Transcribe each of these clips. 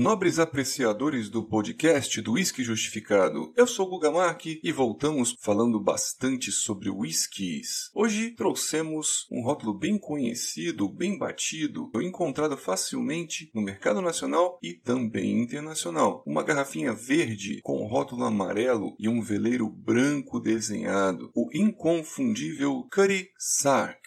nobres apreciadores do podcast do Whisky Justificado. Eu sou Guga Mark e voltamos falando bastante sobre whiskies. Hoje trouxemos um rótulo bem conhecido, bem batido, encontrado facilmente no mercado nacional e também internacional. Uma garrafinha verde com rótulo amarelo e um veleiro branco desenhado. O inconfundível Cutty Sark.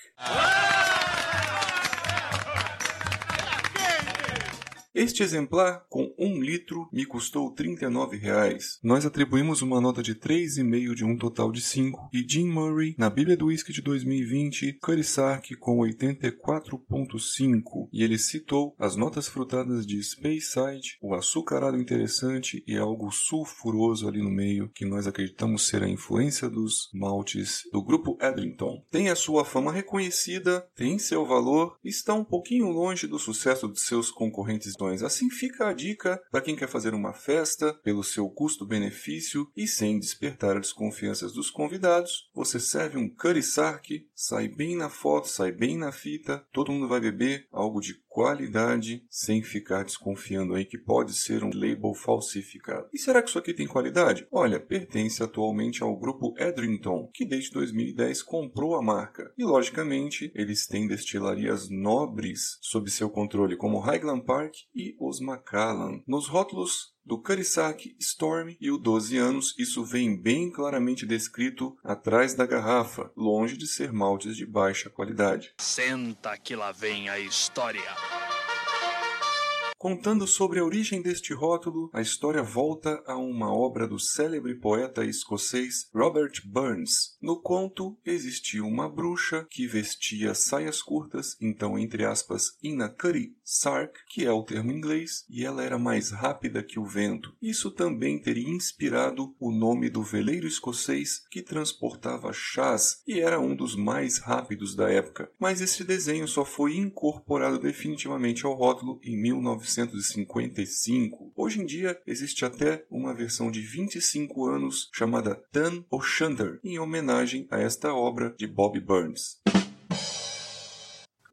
Este exemplar, com um litro, me custou 39 reais. Nós atribuímos uma nota de 3,5 de um total de 5 e Jim Murray, na Bíblia do Whisky de 2020, Curry Sark com 84,5 e ele citou as notas frutadas de Speyside, o açucarado interessante e algo sulfuroso ali no meio que nós acreditamos ser a influência dos maltes do grupo Edrington. Tem a sua fama reconhecida, tem seu valor, está um pouquinho longe do sucesso de seus concorrentes Assim fica a dica para quem quer fazer uma festa pelo seu custo-benefício e sem despertar a desconfiança dos convidados. Você serve um sark, sai bem na foto, sai bem na fita, todo mundo vai beber algo de qualidade sem ficar desconfiando aí que pode ser um label falsificado. E será que isso aqui tem qualidade? Olha, pertence atualmente ao grupo Edrington, que desde 2010 comprou a marca. E logicamente, eles têm destilarias nobres sob seu controle, como Highland Park e os Macallan. Nos rótulos do Carisac Storm e o 12 anos, isso vem bem claramente descrito atrás da garrafa, longe de ser maltes de baixa qualidade. Senta que lá vem a história. Contando sobre a origem deste rótulo, a história volta a uma obra do célebre poeta escocês Robert Burns. No conto, existia uma bruxa que vestia saias curtas, então, entre aspas, Inakari Sark, que é o termo inglês, e ela era mais rápida que o vento. Isso também teria inspirado o nome do veleiro escocês que transportava chás e era um dos mais rápidos da época. Mas esse desenho só foi incorporado definitivamente ao rótulo em 19 1955. Hoje em dia existe até uma versão de 25 anos chamada Tan O'Shanter, em homenagem a esta obra de Bob Burns.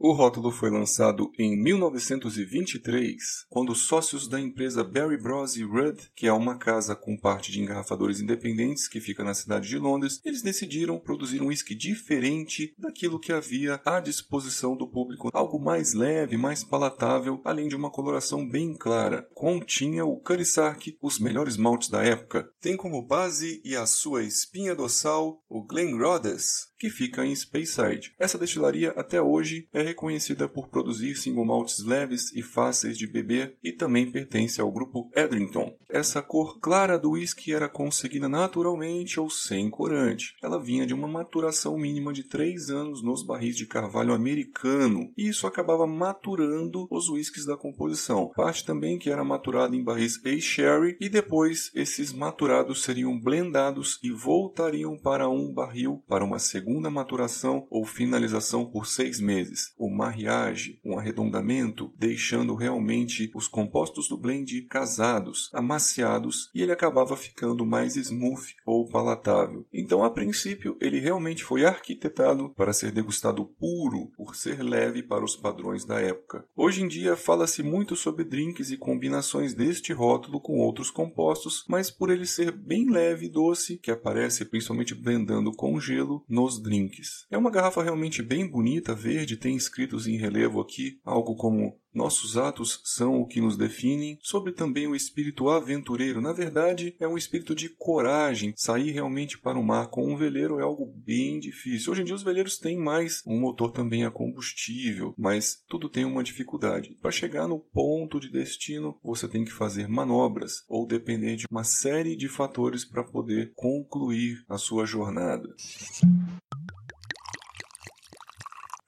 O rótulo foi lançado em 1923, quando sócios da empresa Barry Bros e Rudd, que é uma casa com parte de engarrafadores independentes que fica na cidade de Londres, eles decidiram produzir um whisky diferente daquilo que havia à disposição do público, algo mais leve, mais palatável, além de uma coloração bem clara. Continha o Carisac, os melhores maltes da época. Tem como base e a sua espinha dorsal o Glen Rhodes, que fica em Speyside. Essa destilaria até hoje é reconhecida por produzir single maltes leves e fáceis de beber e também pertence ao grupo Edrington. Essa cor clara do whisky era conseguida naturalmente ou sem corante. Ela vinha de uma maturação mínima de 3 anos nos barris de carvalho americano e isso acabava maturando os whiskies da composição. Parte também que era maturada em barris A-Sherry e depois esses maturados seriam blendados e voltariam para um barril para uma segunda maturação ou finalização por seis meses, o mariage, um arredondamento, deixando realmente os compostos do blend casados, amaciados, e ele acabava ficando mais smooth ou palatável. Então, a princípio, ele realmente foi arquitetado para ser degustado puro, por ser leve para os padrões da época. Hoje em dia, fala-se muito sobre drinks e combinações deste rótulo com outros compostos, mas por ele ser bem leve e doce, que aparece principalmente blendando com gelo nos drinks. É uma garrafa realmente bem bonita, verde, tem escritos em relevo aqui algo como nossos atos são o que nos definem, sobre também o espírito aventureiro. Na verdade, é um espírito de coragem. Sair realmente para o mar com um veleiro é algo bem difícil. Hoje em dia, os veleiros têm mais um motor também a combustível, mas tudo tem uma dificuldade. Para chegar no ponto de destino, você tem que fazer manobras ou depender de uma série de fatores para poder concluir a sua jornada.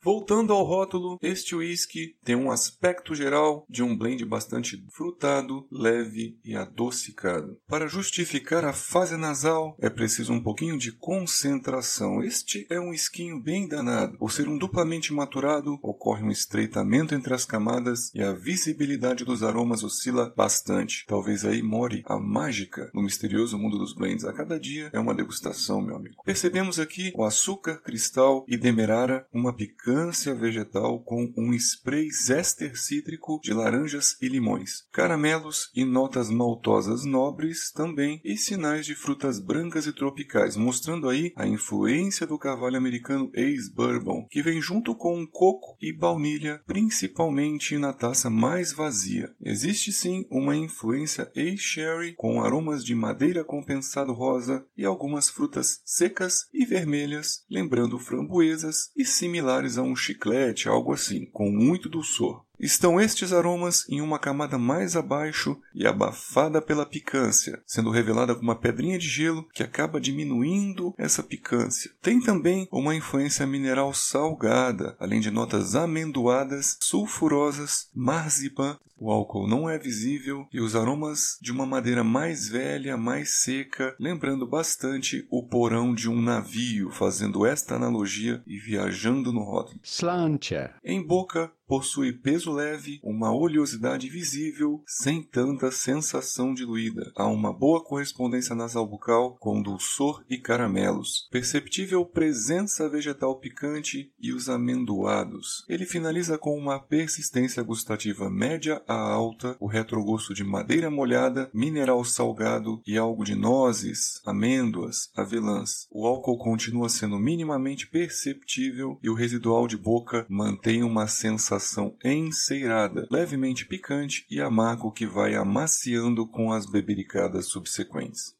Voltando ao rótulo, este whisky tem um aspecto geral de um blend bastante frutado, leve e adocicado. Para justificar a fase nasal, é preciso um pouquinho de concentração. Este é um esquinho bem danado. Por ser um duplamente maturado, ocorre um estreitamento entre as camadas e a visibilidade dos aromas oscila bastante. Talvez aí more a mágica no misterioso mundo dos blends. A cada dia é uma degustação, meu amigo. Percebemos aqui o açúcar cristal e demerara, uma picante picância vegetal com um spray zester cítrico de laranjas e limões, caramelos e notas maltosas nobres também e sinais de frutas brancas e tropicais, mostrando aí a influência do carvalho americano Ace Bourbon, que vem junto com coco e baunilha, principalmente na taça mais vazia. Existe sim uma influência Ace Sherry com aromas de madeira compensado rosa e algumas frutas secas e vermelhas, lembrando framboesas e similares a um chiclete, algo assim, com muito dulçor. Estão estes aromas em uma camada mais abaixo e abafada pela picância, sendo revelada com uma pedrinha de gelo que acaba diminuindo essa picância. Tem também uma influência mineral salgada, além de notas amendoadas, sulfurosas, marzipan. O álcool não é visível e os aromas de uma madeira mais velha, mais seca, lembrando bastante o porão de um navio, fazendo esta analogia e viajando no rótulo. Slancher. Em boca, possui peso leve, uma oleosidade visível, sem tanta sensação diluída. Há uma boa correspondência nasal bucal com dulçor e caramelos. Perceptível presença vegetal picante e os amendoados. Ele finaliza com uma persistência gustativa média a alta, o retrogosto de madeira molhada, mineral salgado e algo de nozes, amêndoas, avelãs. O álcool continua sendo minimamente perceptível e o residual de boca mantém uma sensação sensação enceirada, levemente picante e amargo que vai amaciando com as bebericadas subsequentes.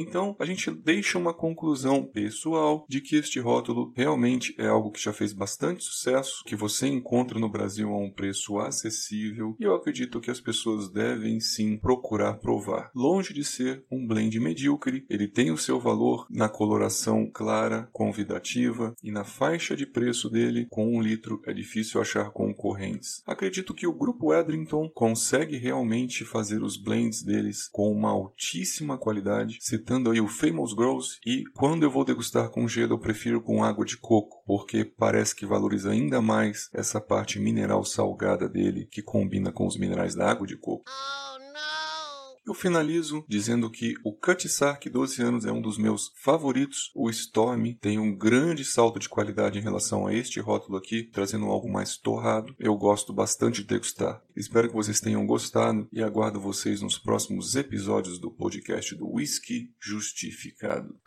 Então, a gente deixa uma conclusão pessoal de que este rótulo realmente é algo que já fez bastante sucesso, que você encontra no Brasil a um preço acessível e eu acredito que as pessoas devem sim procurar provar. Longe de ser um blend medíocre, ele tem o seu valor na coloração clara, convidativa e na faixa de preço dele, com um litro é difícil achar concorrentes. Acredito que o grupo Edrington consegue realmente fazer os blends deles com uma altíssima qualidade, se citando aí o Famous Grows e quando eu vou degustar com gelo eu prefiro com água de coco, porque parece que valoriza ainda mais essa parte mineral salgada dele que combina com os minerais da água de coco. Eu finalizo dizendo que o Sark 12 anos é um dos meus favoritos. O Storm tem um grande salto de qualidade em relação a este rótulo aqui, trazendo algo mais torrado. Eu gosto bastante de degustar. Espero que vocês tenham gostado e aguardo vocês nos próximos episódios do podcast do Whisky Justificado.